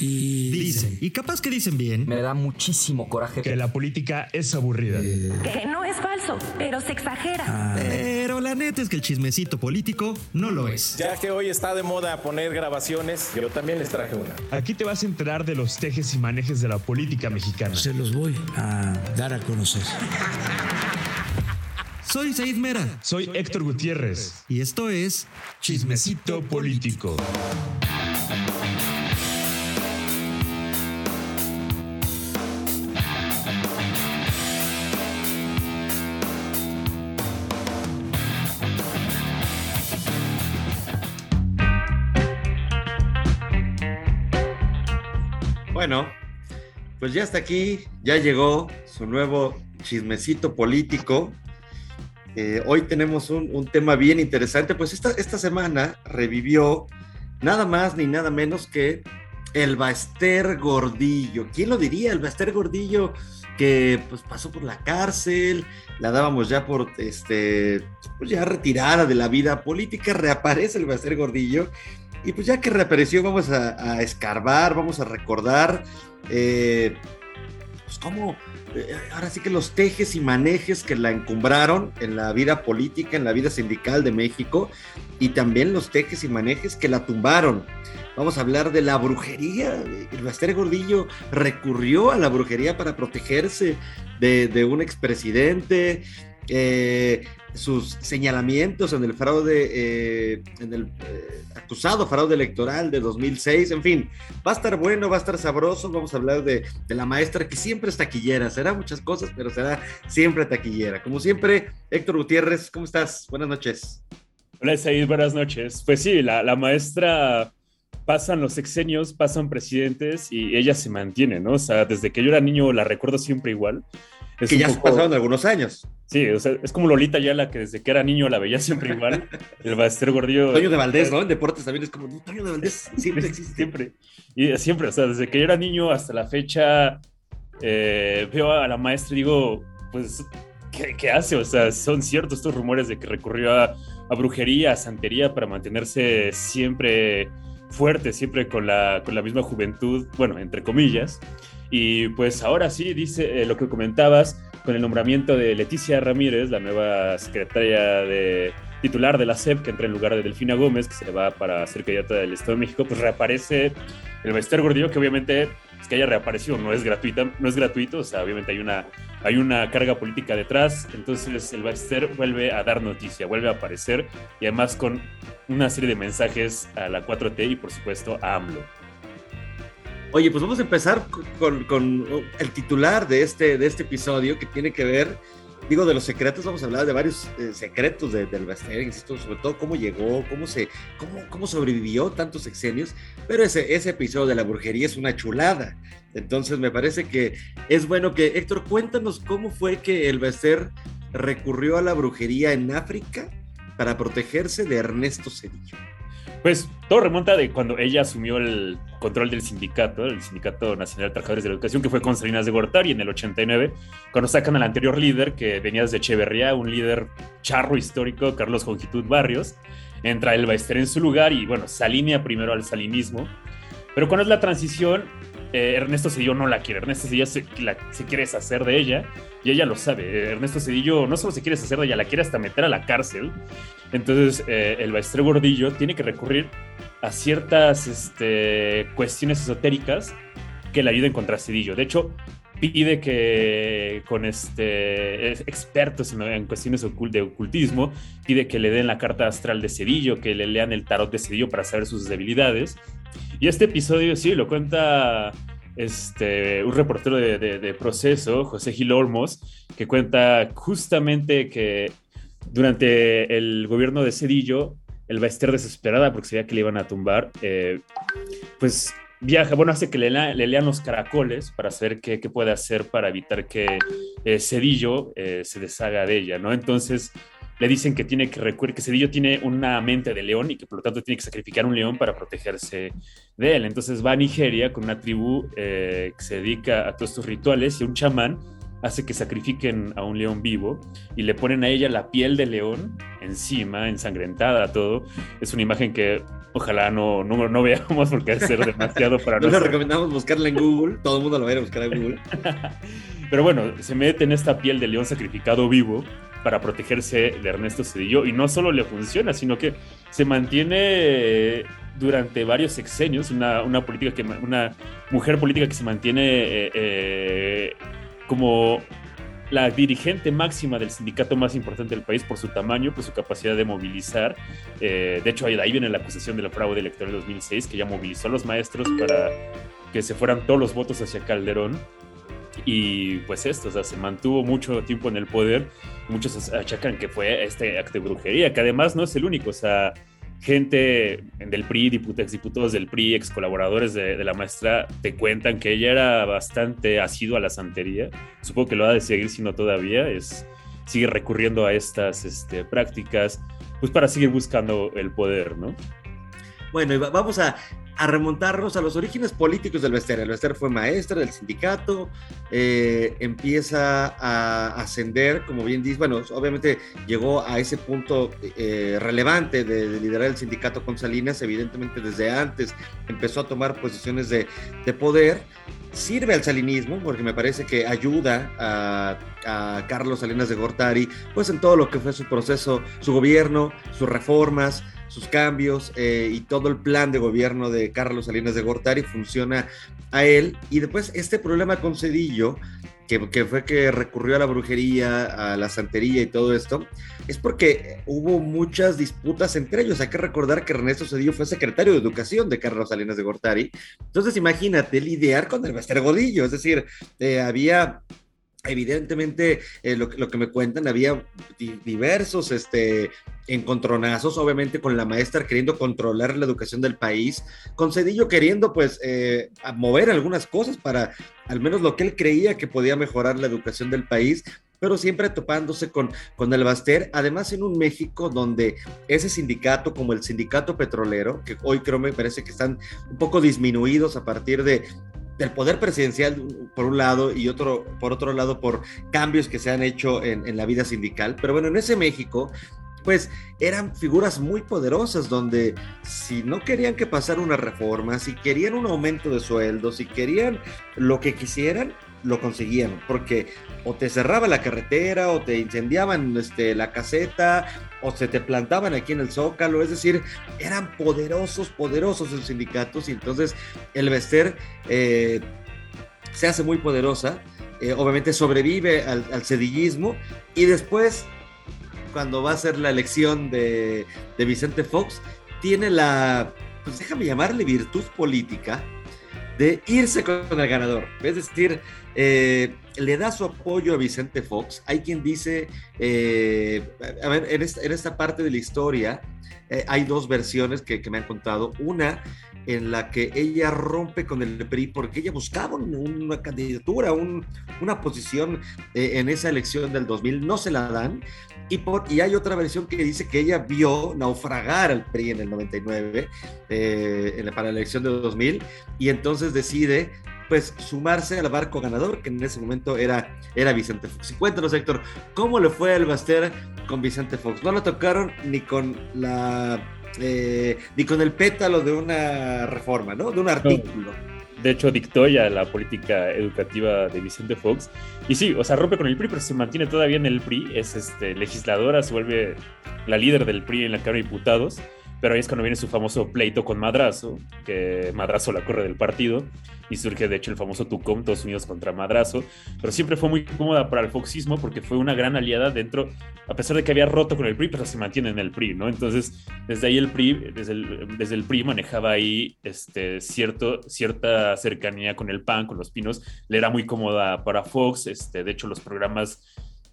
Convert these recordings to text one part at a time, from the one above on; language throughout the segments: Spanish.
Y Dicen, y capaz que dicen bien, Me da muchísimo coraje que la política es aburrida. Que no es falso, pero se exagera. pero la neta es que el chismecito político no lo es. Ya que hoy está de moda poner grabaciones, yo también les traje una. Aquí te vas a enterar de los tejes y manejes de la política mexicana. se los voy a dar a conocer. Soy Said Mera Soy Héctor Gutiérrez. y esto es Chismecito político. Pues ya está aquí, ya llegó su nuevo chismecito político. Eh, hoy tenemos un, tema bien interesante, pues esta, esta semana revivió nada más ni nada menos que el Baster Gordillo. ¿Quién lo diría? El Baster Gordillo que pues pasó por la cárcel, la dábamos ya por este, pues ya retirada de la vida política, reaparece el Baster Gordillo y pues ya que reapareció, vamos a, escarbar, vamos a recordar, eh, pues cómo, eh, ahora sí que los tejes y manejes que la encumbraron en la vida política, en la vida sindical de México, y también los tejes y manejes que la tumbaron. Vamos a hablar de la brujería. El Baster Gordillo recurrió a la brujería para protegerse de, de un expresidente. Eh, sus señalamientos en el fraude, eh, en el eh, acusado fraude electoral de 2006, en fin, va a estar bueno, va a estar sabroso, vamos a hablar de, de, la maestra que siempre es taquillera, será muchas cosas, pero será siempre taquillera. Como siempre, Héctor Gutiérrez, ¿cómo estás? Buenas noches. Hola, Said, buenas noches. Pues sí, la, la maestra pasan los sexenios, pasan presidentes y ella se mantiene, ¿no? O sea, desde que yo era niño la recuerdo siempre igual. Es que ya poco... pasaron algunos años. Sí, o sea, es como Lolita Yala, que desde que era niño la veía siempre igual. El Baester Gordillo. Toño de Valdés, ¿no? En deportes también es como, Toño de Valdés siempre existe. Siempre. Y siempre, o sea, desde que yo era niño hasta la fecha, eh, veo a la maestra y digo, pues, ¿qué, ¿qué, hace? O sea, son ciertos estos rumores de que recurrió a, a brujería, a santería para mantenerse siempre fuerte, siempre con la, con la misma juventud, bueno, entre comillas. Y pues ahora sí, dice eh, lo que comentabas, con el nombramiento de Leticia Ramírez, la nueva secretaria de titular de la SEP, que entra en lugar de Delfina Gómez, que se va para ser candidata del Estado de México, pues reaparece el Bester Gordillo, que obviamente es que haya reaparecido, no es gratuita, no es gratuito, o sea, obviamente hay una, hay una carga política detrás, entonces el Bester vuelve a dar noticia, vuelve a aparecer, y además con una serie de mensajes a la 4T y por supuesto a AMLO. Oye, pues vamos a empezar con, con, el titular de este, de este episodio que tiene que ver, digo, de los secretos, vamos a hablar de varios eh, secretos de, del insisto, sobre todo cómo llegó, cómo, se, cómo, cómo sobrevivió tantos sexenios, pero ese, ese episodio de la brujería es una chulada. Entonces me parece que es bueno que, Héctor, cuéntanos cómo fue que el Baster recurrió a la brujería en África para protegerse de Ernesto Cedillo. Pues todo remonta de cuando ella asumió el control del sindicato, el Sindicato Nacional de Trabajadores de la Educación, que fue con Salinas de Gortari en el 89, cuando sacan al anterior líder, que venía desde Echeverría, un líder charro histórico, Carlos Jongitud Barrios, entra el Baester en su lugar y bueno, se primero al salinismo. Pero cuando es la transición, eh, Ernesto Cedillo no la quiere, Ernesto Cedillo se, la, se, quiere deshacer de ella y ella lo sabe. Ernesto Cedillo no solo se quiere deshacer de ella, la quiere hasta meter a la cárcel. Entonces eh, el maestro Gordillo tiene que recurrir a ciertas este, cuestiones esotéricas que le ayuden contra Cedillo. De hecho, pide que con este, expertos en, cuestiones de ocultismo, pide que le den la carta astral de Cedillo, que le lean el tarot de Cedillo para saber sus debilidades. Y este episodio sí lo cuenta este, un reportero de, proceso, José Gil Olmos, que cuenta justamente que durante el gobierno de Cedillo, el Baester desesperada porque sabía que le iban a tumbar, eh, pues viaja, bueno, hace que le, le, lean los caracoles para saber qué, qué puede hacer para evitar que eh, Cedillo eh, se deshaga de ella, ¿no? Entonces le dicen que tiene que recurrir, que Cedillo tiene una mente de león y que por lo tanto tiene que sacrificar un león para protegerse de él. Entonces va a Nigeria con una tribu eh, que se dedica a todos estos rituales y un chamán hace que sacrifiquen a un león vivo y le ponen a ella la piel de león encima, ensangrentada, todo. Es una imagen que ojalá no, no, no veamos porque a ser demasiado para nosotros. No le recomendamos buscarla en Google, todo el mundo lo va a ir a buscar en Google. Pero bueno, se mete en esta piel de león sacrificado vivo para protegerse de Ernesto Cedillo y no solo le funciona, sino que se mantiene durante varios sexenios una, una política que una mujer política que se mantiene eh, eh, como la dirigente máxima del sindicato más importante del país por su tamaño, por su capacidad de movilizar. Eh, de hecho, ahí, viene la acusación de la fraude electoral de 2006, que ya movilizó a los maestros para que se fueran todos los votos hacia Calderón. Y pues esto, o sea, se mantuvo mucho tiempo en el poder. Muchos achacan que fue este acto de brujería, que además no es el único, o sea, gente del PRI, diputados, diputados del PRI, ex colaboradores de, la maestra, te cuentan que ella era bastante asidua a la santería. Supongo que lo ha de seguir siendo todavía, es, sigue recurriendo a estas este, prácticas, pues para seguir buscando el poder, ¿no? Bueno, y vamos a, a remontarnos a los orígenes políticos del Bester. El Bester fue maestra del sindicato, eh, empieza a ascender, como bien dice, bueno, obviamente llegó a ese punto eh, relevante de, liderar el sindicato con Salinas, evidentemente desde antes empezó a tomar posiciones de, de poder. Sirve al salinismo porque me parece que ayuda a, a Carlos Salinas de Gortari, pues en todo lo que fue su proceso, su gobierno, sus reformas, sus cambios eh, y todo el plan de gobierno de Carlos Salinas de Gortari funciona a él. Y después este problema con Cedillo, que, fue que recurrió a la brujería, a la santería y todo esto, es porque hubo muchas disputas entre ellos. Hay que recordar que Ernesto Cedillo fue secretario de Educación de Carlos Salinas de Gortari. Entonces imagínate lidiar con el Godillo, es decir, eh, había evidentemente eh, lo, lo, que me cuentan, había diversos este, encontronazos, obviamente con la maestra queriendo controlar la educación del país, con Cedillo queriendo pues eh, mover algunas cosas para al menos lo que él creía que podía mejorar la educación del país, pero siempre topándose con, con el Baster, además en un México donde ese sindicato como el sindicato petrolero, que hoy creo me parece que están un poco disminuidos a partir de del poder presidencial por un lado y otro por otro lado por cambios que se han hecho en, en la vida sindical. Pero bueno, en ese México pues eran figuras muy poderosas donde si no querían que pasara una reforma, si querían un aumento de sueldo, si querían lo que quisieran, lo conseguían, porque o te cerraba la carretera, o te incendiaban este, la caseta, o se te plantaban aquí en el Zócalo, es decir, eran poderosos, poderosos los sindicatos, y entonces el Bester eh, se hace muy poderosa, eh, obviamente sobrevive al, al cedillismo, y después cuando va a ser la elección de, Vicente Fox, tiene la, pues déjame llamarle virtud política de irse con el ganador. Es decir, eh, le da su apoyo a Vicente Fox. Hay quien dice, eh, a ver, en esta, parte de la historia eh, hay dos versiones que, me han contado. Una en la que ella rompe con el PRI porque ella buscaba una candidatura, una posición en esa elección del 2000, no se la dan, y, y hay otra versión que dice que ella vio naufragar al PRI en el 99, eh, para la elección de 2000, y entonces decide pues sumarse al barco ganador, que en ese momento era, era Vicente Fox. Y cuéntanos, Héctor, ¿cómo le fue al Baster con Vicente Fox? No lo tocaron ni con la eh, ni con el pétalo de una reforma, ¿no? De un artículo de hecho dictó ya la política educativa de Vicente Fox. Y sí, o sea, rompe con el PRI, pero se mantiene todavía en el PRI, es este, legisladora, se vuelve la líder del PRI en la Cámara de Diputados, pero ahí es cuando viene su famoso pleito con Madrazo, que Madrazo la corre del partido, y surge de hecho el famoso Tucum, todos unidos contra Madrazo, pero siempre fue muy cómoda para el foxismo porque fue una gran aliada dentro, a pesar de que había roto con el PRI, pero se mantiene en el PRI, ¿no? Entonces, desde ahí el PRI, desde el, desde el PRI manejaba ahí este, cierto, cierta cercanía con el PAN, con los pinos, le era muy cómoda para Fox, este, de hecho los programas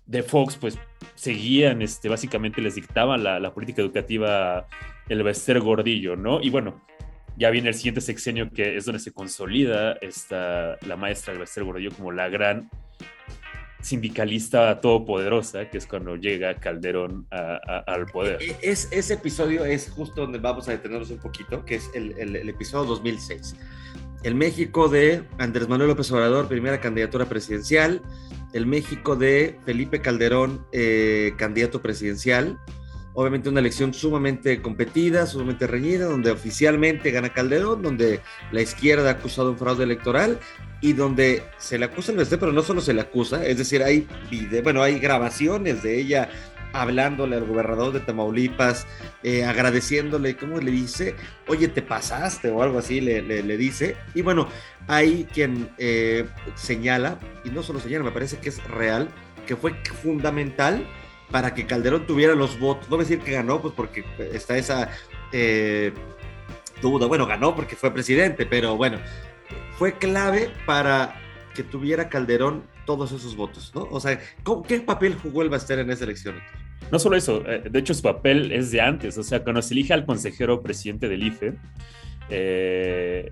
de Fox pues seguían, este, básicamente les dictaba la, la política educativa el Bester Gordillo, ¿no? Y bueno, ya viene el siguiente sexenio que es donde se consolida esta, la maestra Bester Gordillo como la gran sindicalista todopoderosa, que es cuando llega Calderón al poder. E, es, ese episodio es justo donde vamos a detenernos un poquito, que es el, el, episodio 2006. El México de Andrés Manuel López Obrador, primera candidatura presidencial, el México de Felipe Calderón, eh, candidato presidencial. Obviamente una elección sumamente competida, sumamente reñida, donde oficialmente gana Calderón, donde la izquierda ha acusado un fraude electoral y donde se le acusa el este, pero no solo se le acusa, es decir, hay bueno, hay grabaciones de ella hablándole al gobernador de Tamaulipas, eh, agradeciéndole, ¿cómo le dice? Oye, te pasaste o algo así, le, le, dice. Y bueno, hay quien eh, señala, y no solo señala, me parece que es real, que fue fundamental para que Calderón tuviera los votos. No voy a decir que ganó, pues porque está esa eh, duda. Bueno, ganó porque fue presidente, pero bueno, fue clave para que tuviera Calderón todos esos votos, ¿no? O sea, ¿qué papel jugó el Baster en esa elección? No solo eso, eh, de hecho su papel es de antes, o sea, cuando se elige al consejero presidente del IFE, eh,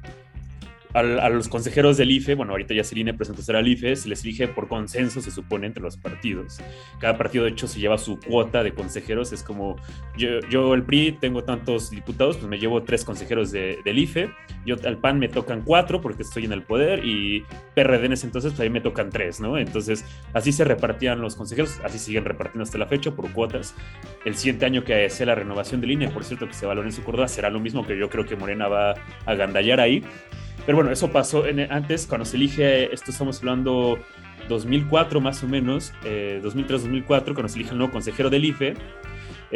a los consejeros del IFE, bueno, ahorita ya se INE presentó ser al IFE, se les elige por consenso, se supone, entre los partidos. Cada partido, de hecho, se lleva su cuota de consejeros. Es como, yo, yo el PRI, tengo tantos diputados, pues me llevo tres consejeros del IFE. Yo al PAN me tocan cuatro porque estoy en el poder y PRD en ese entonces, pues ahí me tocan tres, ¿no? Entonces, así se repartían los consejeros, así siguen repartiendo hasta la fecha por cuotas. El siguiente año que sea la renovación del INE, por cierto, que se valore en su Córdoba, será lo mismo que yo creo que Morena va a gandallar ahí. Pero bueno, eso pasó antes, cuando se elige, esto estamos hablando 2004 más o menos, 2003-2004, eh, cuando se elige el nuevo consejero del IFE,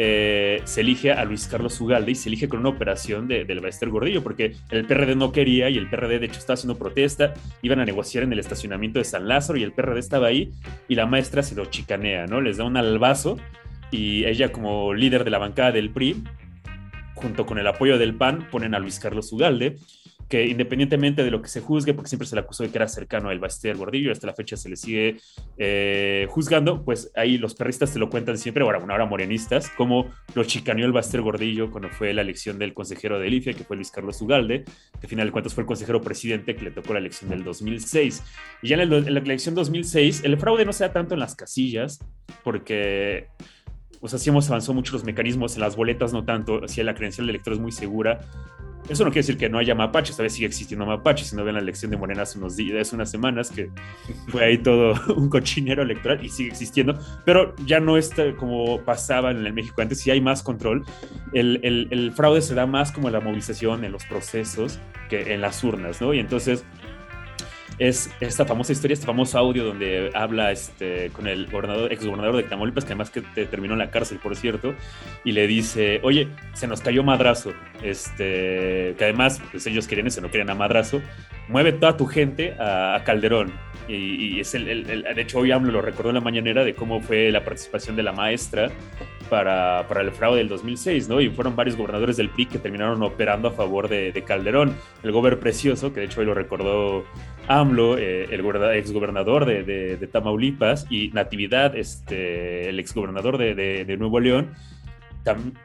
eh, se elige a Luis Carlos Ugalde y se elige con una operación de, del Baester Gordillo, porque el PRD no quería y el PRD de hecho estaba haciendo protesta, iban a negociar en el estacionamiento de San Lázaro y el PRD estaba ahí y la maestra se lo chicanea, ¿no? Les da un albazo y ella como líder de la bancada del PRI, junto con el apoyo del PAN, ponen a Luis Carlos Ugalde que independientemente de lo que se juzgue, porque siempre se le acusó de que era cercano al Baster Gordillo, hasta la fecha se le sigue eh, juzgando, pues ahí los perristas te lo cuentan siempre, ahora, bueno, ahora morenistas, como lo chicaneó el Baster Gordillo cuando fue la elección del consejero de IFE, que fue Luis Carlos Ugalde, que al final de cuentas fue el consejero presidente que le tocó la elección del 2006. Y ya en, la elección 2006, el fraude no se da tanto en las casillas, porque o sea, sí hemos avanzado mucho los mecanismos, en las boletas no tanto, si la credencial del elector es muy segura, eso no quiere decir que no haya mapaches, esta vez sigue existiendo mapaches, si no ven la elección de Morena hace unos días, unas semanas, que fue ahí todo un cochinero electoral y sigue existiendo, pero ya no está como pasaba en el México antes, si hay más control, el, el, el fraude se da más como en la movilización, en los procesos, que en las urnas, ¿no? Y entonces es esta famosa historia, este famoso audio donde habla este, con el gobernador, ex gobernador de Tamaulipas, que además que terminó en la cárcel, por cierto, y le dice, oye, se nos cayó madrazo, este, que además pues ellos querían eso, no querían a madrazo, mueve toda tu gente a, Calderón. Y, es el, de hecho hoy AMLO lo recordó en la mañanera de cómo fue la participación de la maestra para, para, el fraude del 2006, ¿no? Y fueron varios gobernadores del PRI que terminaron operando a favor de, de Calderón. El gober precioso, que de hecho hoy lo recordó AMLO, eh, el exgobernador de, de, Tamaulipas, y Natividad, este, el exgobernador de, de Nuevo León,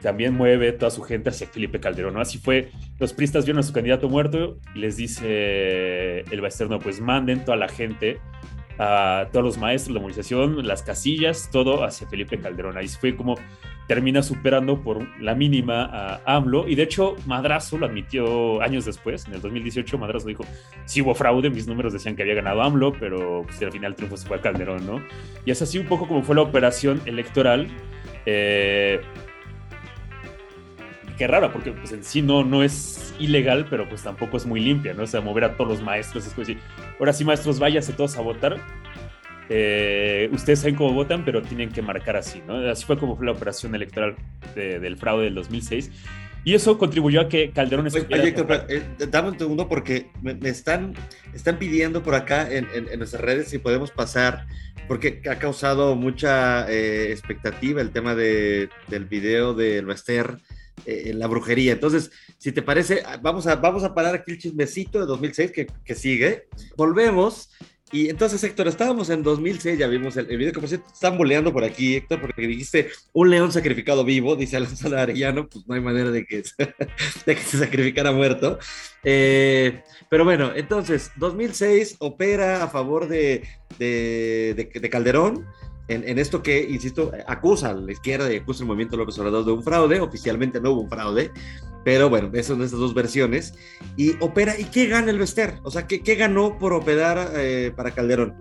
también mueve toda su gente hacia Felipe Calderón. ¿no? Así fue, los pristas vieron a su candidato muerto y les dice el Baesterno, pues manden toda la gente, a todos los maestros, la movilización, las casillas, todo hacia Felipe Calderón. Ahí fue como termina superando por la mínima a AMLO. Y de hecho, Madrazo lo admitió años después, en el 2018. Madrazo dijo: Sí hubo fraude, mis números decían que había ganado AMLO, pero pues, al final el triunfo se fue a Calderón, ¿no? Y es así un poco como fue la operación electoral. Eh, qué rara, porque pues en sí no, no es ilegal, pero pues tampoco es muy limpia, ¿no? O sea, mover a todos los maestros, después decir, ahora sí, maestros, váyanse todos a votar. Eh, ustedes saben cómo votan, pero tienen que marcar así, ¿no? Así fue como fue la operación electoral del fraude del 2006. Y eso contribuyó a que Calderón Oye, eh, dame un segundo porque me, están, están pidiendo por acá en, en, nuestras redes si podemos pasar, porque ha causado mucha eh, expectativa el tema de, del video del Bester eh, la brujería. Entonces, si te parece, vamos a, vamos a parar aquí el chismecito de 2006 que, que sigue. Volvemos. Y entonces, Héctor, estábamos en 2006, ya vimos el, video que por cierto están boleando por aquí, Héctor, porque dijiste un león sacrificado vivo, dice Alonso Arellano, pues no hay manera de que, de que se sacrificara muerto. Eh, pero bueno, entonces, 2006 opera a favor de, de, de, de Calderón, en, esto que, insisto, acusa a la izquierda y acusa al movimiento López Obrador de un fraude. Oficialmente no hubo un fraude, pero bueno, esas son estas dos versiones. Y opera, ¿y qué gana el Vester? O sea, ¿qué, qué ganó por operar eh, para Calderón?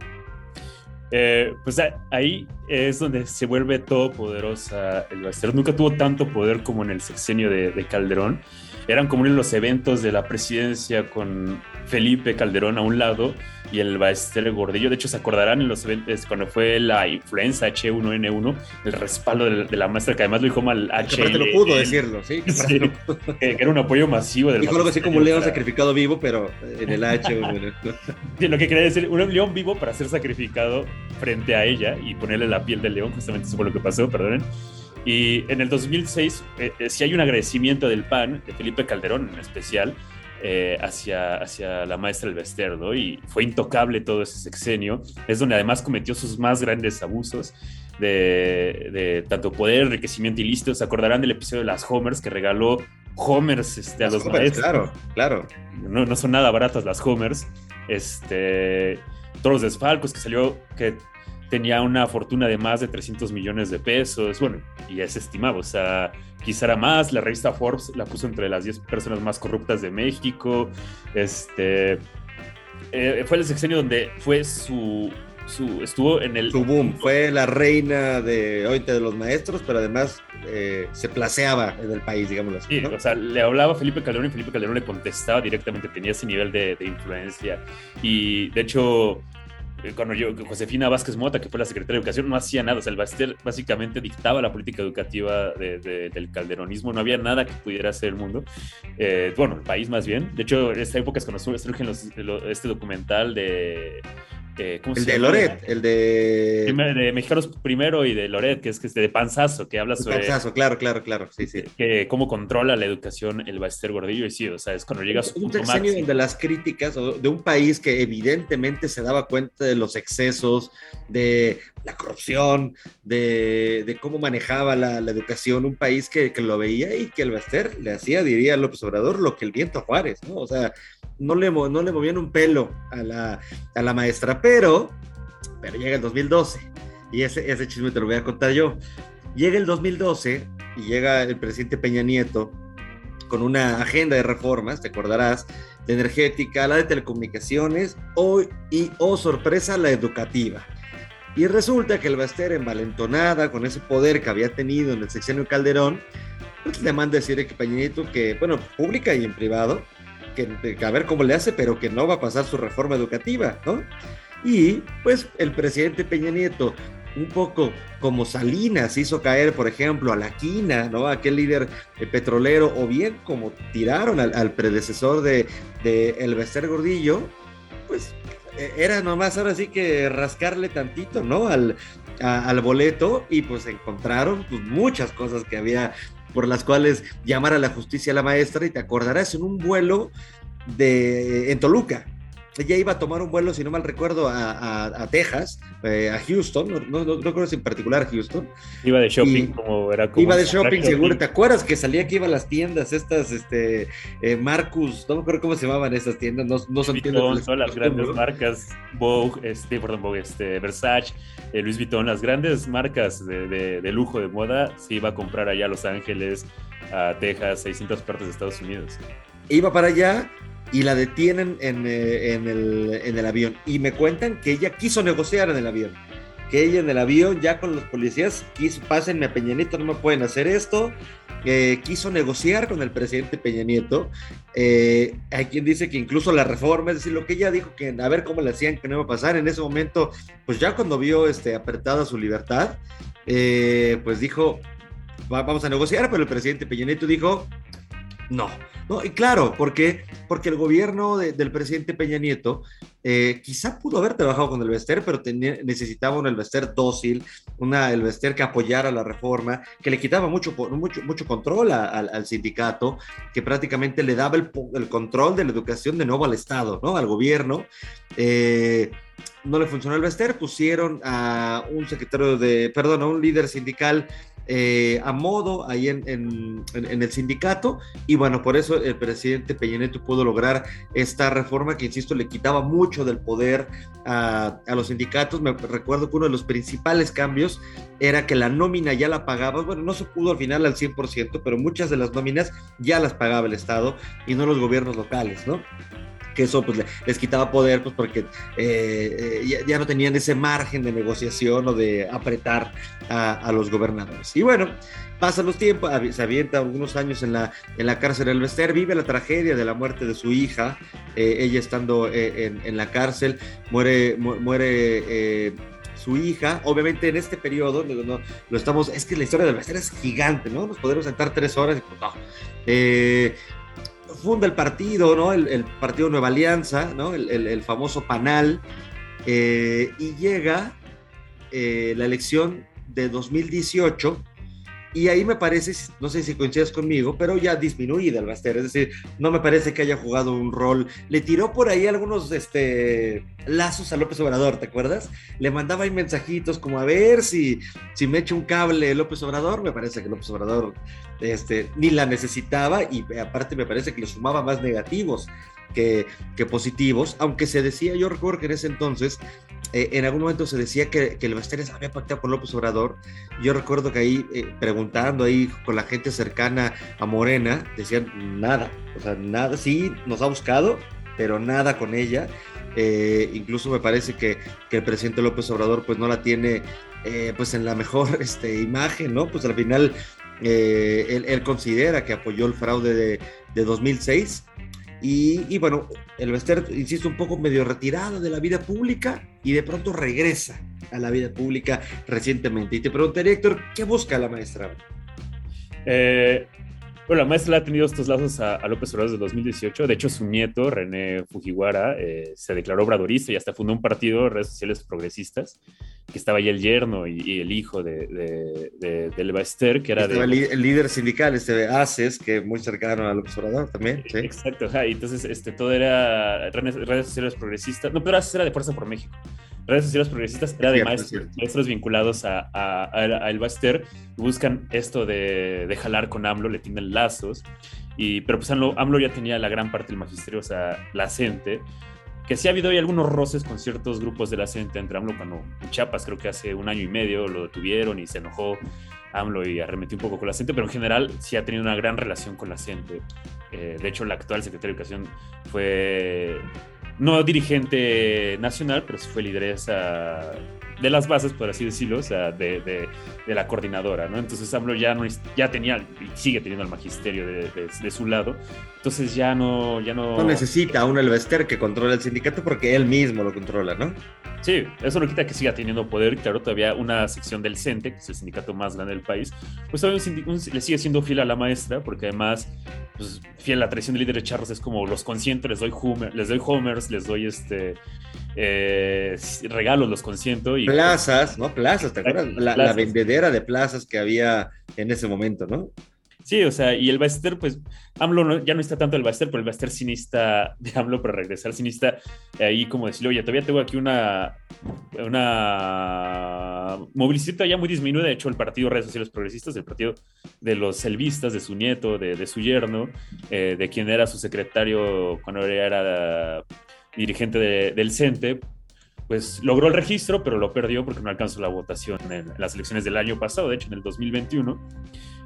Eh, pues ahí es donde se vuelve todopoderosa el Baester. Nunca tuvo tanto poder como en el sexenio de, Calderón. Eran como los eventos de la presidencia con Felipe Calderón a un lado y el Baester Gordillo. De hecho, se acordarán en los eventos cuando fue la influenza H1N1, el respaldo de, la maestra, que además lo dijo mal H. Que lo pudo decirlo, sí. Que, era un apoyo masivo del Dijo algo así como un león sacrificado vivo, pero en el H1N1. lo que quería decir, un león vivo para ser sacrificado frente a ella y ponerle la piel del león, justamente eso fue lo que pasó, perdonen. Y en el 2006, eh, eh, si hay un agradecimiento del PAN, de Felipe Calderón en especial, eh, hacia, hacia la maestra Elvester, ¿no? Y fue intocable todo ese sexenio. Es donde además cometió sus más grandes abusos de, de tanto poder, enriquecimiento ilícito. Se acordarán del episodio de las Homers que regaló Homers este, a los maestros. Claro, claro. No, no, son nada baratas las Homers. Este, todos los desfalcos que salió, que tenía una fortuna de más de 300 millones de pesos, bueno, y es estimado, o sea, quizá era más, la revista Forbes la puso entre las 10 personas más corruptas de México, este, eh, fue el sexenio donde fue su, su, estuvo en el... Su boom, fue la reina de hoy de los maestros, pero además eh, se placeaba en el país, digámoslo así. Sí, o sea, le hablaba a Felipe Calderón y Felipe Calderón le contestaba directamente, tenía ese nivel de, de influencia, y de hecho cuando yo, Josefina Vázquez Mota, que fue la secretaria de Educación, no hacía nada. O sea, el Baster básicamente dictaba la política educativa del calderonismo. No había nada que pudiera hacer el mundo. Eh, bueno, el país más bien. De hecho, en esta época es cuando surge este documental de eh, el de Loret, el de... de Mexicanos primero y de Loret, que es que es de Panzazo, que habla sobre... Panzazo, claro, claro, claro, sí, sí. Que, cómo controla la educación el Baester Gordillo, y sí, o sea, es cuando llega a su Un sexenio donde las críticas de un país que evidentemente se daba cuenta de los excesos, de la corrupción, de, de cómo manejaba la, la, educación, un país que, que, lo veía y que el Baester le hacía, diría López Obrador, lo que el viento a Juárez, ¿no? O sea, no le, no le movían un pelo a la, a la maestra, pero, pero llega el 2012 y ese, ese chisme te lo voy a contar yo. Llega el 2012 y llega el presidente Peña Nieto con una agenda de reformas, te acordarás, de energética, la de telecomunicaciones hoy y, oh sorpresa, la educativa. Y resulta que el Baster, envalentonada con ese poder que había tenido en el sexenio Calderón, pues le manda a decir a Peña Nieto que, bueno, pública y en privado, que, a ver cómo le hace, pero que no va a pasar su reforma educativa, ¿no? Y pues el presidente Peña Nieto, un poco como Salinas hizo caer, por ejemplo, a la quina, ¿no? Aquel líder eh, petrolero, o bien como tiraron al, predecesor de, de El Bester Gordillo, pues e, era nomás ahora sí que rascarle tantito, ¿no? Al, al boleto y pues encontraron pues, muchas cosas que había por las cuales llamar a la justicia a la maestra y te acordarás en un vuelo de en Toluca. Ella iba a tomar un vuelo, si no mal recuerdo, a, Texas, eh, a Houston, no, no, recuerdo si en particular Houston. Iba de shopping, como era como Iba de shopping, seguro. ¿Te acuerdas que salía que iba a las tiendas, estas, este, eh, Marcus, no me acuerdo cómo se llamaban esas tiendas, no, no son tiendas. Son las grandes marcas, Vogue, este, perdón, Vogue, este, Versace, eh, Luis Vuitton, las grandes marcas de, de, lujo, de moda, se iba a comprar allá a Los Ángeles, a Texas, 600 partes de Estados Unidos. Iba para allá y la detienen en, eh, en, el, en, el, avión. Y me cuentan que ella quiso negociar en el avión. Que ella en el avión, ya con los policías, quiso, pásenme a Peña Nieto, no me pueden hacer esto. Eh, quiso negociar con el presidente Peña Nieto. Eh, hay quien dice que incluso la reforma, es decir, lo que ella dijo que a ver cómo le hacían que no iba a pasar. En ese momento, pues ya cuando vio este, apretada su libertad, eh, pues dijo, vamos a negociar, pero el presidente Peña Nieto dijo, no. No, y claro, porque, porque el gobierno del presidente Peña Nieto eh, quizá pudo haber trabajado con el Vester, pero necesitaba un Elvester dócil, una Elvester que apoyara la reforma, que le quitaba mucho, mucho, mucho control al sindicato, que prácticamente le daba el, el, control de la educación de nuevo al Estado, ¿no? al gobierno. Eh, no le funcionó el Vester, pusieron a un secretario de, perdón, a un líder sindical eh, a modo ahí en, el sindicato y bueno, por eso el presidente Peña pudo lograr esta reforma que, insisto, le quitaba mucho del poder a, los sindicatos. Me recuerdo que uno de los principales cambios era que la nómina ya la pagaba, bueno, no se pudo al final al 100%, pero muchas de las nóminas ya las pagaba el Estado y no los gobiernos locales, ¿no? Que eso pues les quitaba poder pues porque eh, eh, ya, no tenían ese margen de negociación o de apretar a, los gobernadores. Y bueno, pasan los tiempos, se avienta algunos años en la, en la cárcel el Bester, vive la tragedia de la muerte de su hija, eh, ella estando en, la cárcel, muere, muere su hija, obviamente en este periodo, no, lo estamos, es que la historia del Bester es gigante, ¿no? Nos podemos sentar tres horas y pues no funda el partido, ¿no? El, partido Nueva Alianza, ¿no? El, famoso Panal, eh, y llega eh, la elección de 2018 y ahí me parece, no sé si coincidas conmigo, pero ya disminuida el Baster, es decir, no me parece que haya jugado un rol. Le tiró por ahí algunos este, lazos a López Obrador, ¿te acuerdas? Le mandaba ahí mensajitos como a ver si, si me echa un cable López Obrador. Me parece que López Obrador este, ni la necesitaba y aparte me parece que le sumaba más negativos que, que positivos, aunque se decía, yo recuerdo que en ese entonces eh, en algún momento se decía que, que el Basteres había pactado con López Obrador. Yo recuerdo que ahí, eh, preguntando ahí con la gente cercana a Morena, decían nada, o sea, nada, sí, nos ha buscado, pero nada con ella. Eh, incluso me parece que, que, el presidente López Obrador pues no la tiene pues en la mejor este, imagen, ¿no? Pues al final él, él, considera que apoyó el fraude de, de 2006 y, bueno, el Bester, insisto, un poco medio retirado de la vida pública y de pronto regresa a la vida pública recientemente. Y te preguntaría, Héctor, ¿qué busca la maestra? Eh, bueno, la maestra ha tenido estos lazos a, López Obrador desde 2018. De hecho, su nieto, René Fujiwara, eh, se declaró obradorista y hasta fundó un partido, redes sociales progresistas, que estaba ahí el yerno y, el hijo de, de, de, Baester, que era el, líder sindical, este ACES, que muy cercano a López Obrador también. ¿sí? Exacto, y entonces este, todo era redes, sociales progresistas. No, pero ACES era de Fuerza por México redes sociales progresistas era de maestros, vinculados a, a, El Baster, buscan esto de, de, jalar con AMLO, le tienen lazos, y, pero pues AMLO, ya tenía la gran parte del magisterio, o sea, la CENTE, que sí ha habido ahí algunos roces con ciertos grupos de la CENTE entre AMLO cuando en Chiapas creo que hace un año y medio lo detuvieron y se enojó AMLO y arremetió un poco con la CENTE, pero en general sí ha tenido una gran relación con la CENTE. Eh, de hecho, la actual secretaria de Educación fue no dirigente nacional, pero sí fue lideresa de las bases, por así decirlo, o sea, de, de, la coordinadora, ¿no? Entonces AMLO ya, no, ya tenía y sigue teniendo el magisterio de, de, su lado, entonces ya no, ya no... No necesita un Elvester que controle el sindicato porque él mismo lo controla, ¿no? Sí, eso no quita que siga teniendo poder. Claro, todavía una sección del CENTE, que es el sindicato más grande del país, pues todavía le sigue siendo fiel a la maestra, porque además, pues, fiel a la tradición del líder de Charros es como los consiento, les doy, les doy homers, les doy este eh, regalos, los consiento. Y, plazas, ¿no? Plazas, ¿te acuerdas? La, la vendedera de plazas que había en ese momento, ¿no? Sí, o sea, y el Baster, pues, AMLO ya no está tanto el Baster, pero el Baster cinista de AMLO para regresar cinista, ahí como decirle, oye, todavía tengo aquí una, una movilización ya muy disminuida, de hecho, el partido Redes Sociales Progresistas, el partido de los selvistas, de su nieto, de, su yerno, eh, de quien era su secretario cuando era dirigente del CENTE, pues logró el registro, pero lo perdió porque no alcanzó la votación en las elecciones del año pasado, de hecho en el 2021.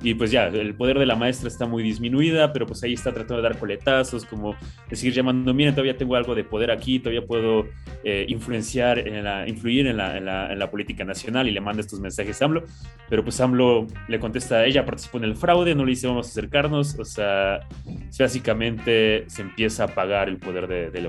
Y pues ya, el poder de la maestra está muy disminuida, pero pues ahí está tratando de dar coletazos, como de seguir llamando, miren, todavía tengo algo de poder aquí, todavía puedo eh, influenciar, influir en la, política nacional y le manda estos mensajes a AMLO, pero pues AMLO le contesta, ella participó en el fraude, no le dice vamos a acercarnos, o sea, básicamente se empieza a apagar el poder de, de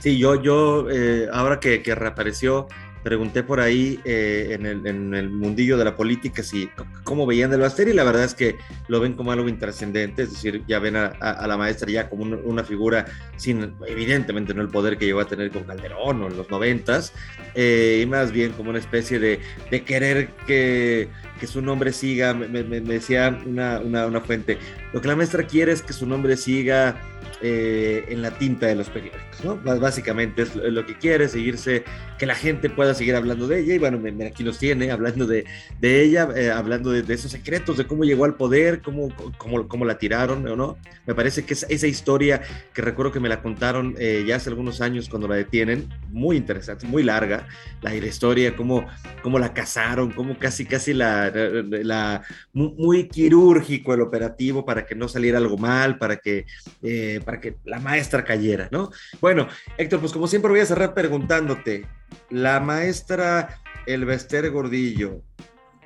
Sí, yo, yo eh, ahora que, reapareció, pregunté por ahí eh, en, el, mundillo de la política si cómo veían del Baster y la verdad es que lo ven como algo intrascendente, es decir, ya ven a, la maestra ya como una figura sin, evidentemente, no el poder que llegó a tener con Calderón o en los noventas, eh, y más bien como una especie de, de querer que, que, su nombre siga, me, me, me decía una, una, una fuente, lo que la maestra quiere es que su nombre siga eh, en la tinta de los periódicos, ¿no? Básicamente es lo que quiere, seguirse, que la gente pueda seguir hablando de ella, y bueno, aquí los tiene, hablando de, de ella, eh, hablando de, esos secretos, de cómo llegó al poder, cómo, cómo, cómo la tiraron, ¿o no? Me parece que es esa historia que recuerdo que me la contaron eh, ya hace algunos años cuando la detienen, muy interesante, muy larga, la, historia, cómo, cómo la cazaron, cómo casi, casi la, la, muy, quirúrgico el operativo para que no saliera algo mal, para que para que la maestra cayera, ¿no? Bueno, Héctor, pues como siempre voy a cerrar preguntándote, ¿la maestra Elvester Gordillo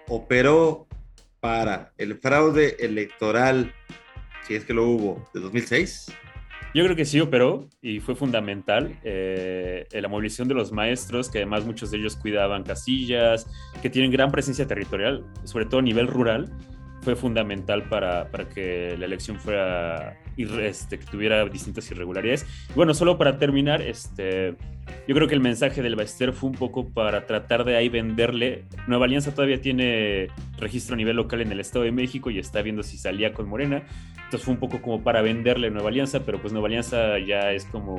operó para el fraude electoral, si es que lo hubo, de 2006? Yo creo que sí operó y fue fundamental eh, la movilización de los maestros, que además muchos de ellos cuidaban casillas, que tienen gran presencia territorial, sobre todo a nivel rural, fue fundamental para, para que la elección fuera este, que tuviera distintas irregularidades. Y bueno, solo para terminar, este, yo creo que el mensaje del Baester fue un poco para tratar de ahí venderle. Nueva Alianza todavía tiene registro a nivel local en el Estado de México y está viendo si salía con Morena. Entonces fue un poco como para venderle Nueva Alianza, pero pues Nueva Alianza ya es como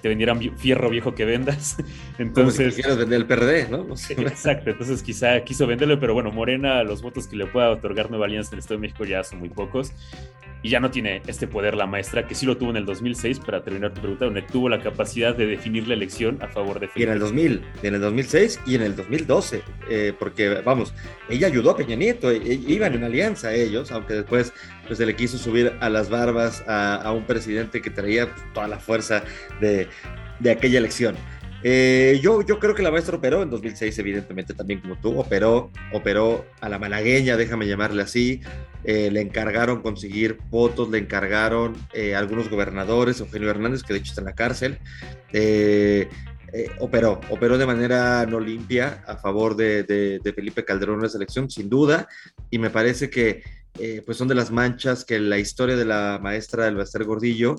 te vendieran fierro viejo que vendas. Entonces. Como si vender el PRD, ¿no? Exacto. Entonces, quizá quiso venderlo, pero bueno, Morena, los votos que le pueda otorgar Nueva Alianza en el Estado de México ya son muy pocos. Y ya no tiene este poder la maestra, que sí lo tuvo en el 2006, para terminar tu pregunta, donde tuvo la capacidad de definir la elección a favor de Felipe. Y en el 2000, en el 2006 y en el 2012, eh, porque, vamos, ella ayudó a Peña Nieto, e, e, iban en alianza ellos, aunque después pues, se le quiso subir a las barbas a, un presidente que traía toda la fuerza de, de aquella elección. Eh, yo, yo creo que la maestra operó en 2006, evidentemente también como tú, operó, operó a la malagueña, déjame llamarle así, eh, le encargaron conseguir votos, le encargaron eh, algunos gobernadores, Eugenio Hernández, que de hecho está en la cárcel, operó, operó de manera no limpia a favor de, de, Felipe Calderón en la selección, sin duda, y me parece que pues son de las manchas que la historia de la maestra del Baster Gordillo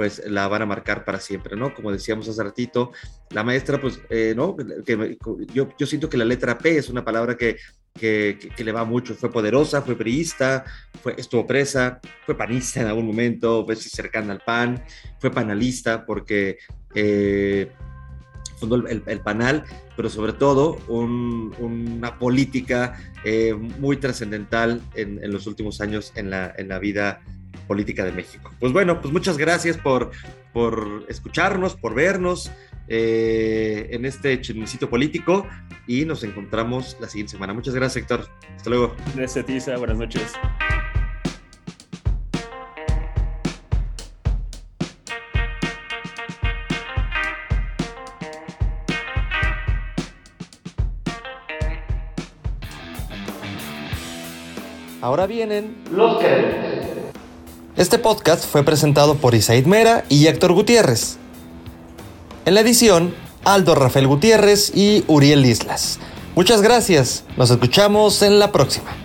pues la van a marcar para siempre, ¿no? Como decíamos hace ratito, la maestra, pues, eh, ¿no? Que, yo, yo siento que la letra P es una palabra que, que, que, le va mucho, fue poderosa, fue priista, fue, estuvo presa, fue panista en algún momento, fue cercana al PAN, fue panalista porque... Eh, fundó el, el, panal, pero sobre todo una política eh, muy trascendental en, los últimos años en la, en la vida política de México. Pues bueno, pues muchas gracias por, por escucharnos, por vernos eh, en este chismecito político y nos encontramos la siguiente semana. Muchas gracias, Héctor. Hasta luego. Gracias, Tisa. Buenas noches. Ahora vienen los que este podcast fue presentado por Isaid Mera y Héctor Gutiérrez. En la edición, Aldo Rafael Gutiérrez y Uriel Islas. Muchas gracias. Nos escuchamos en la próxima.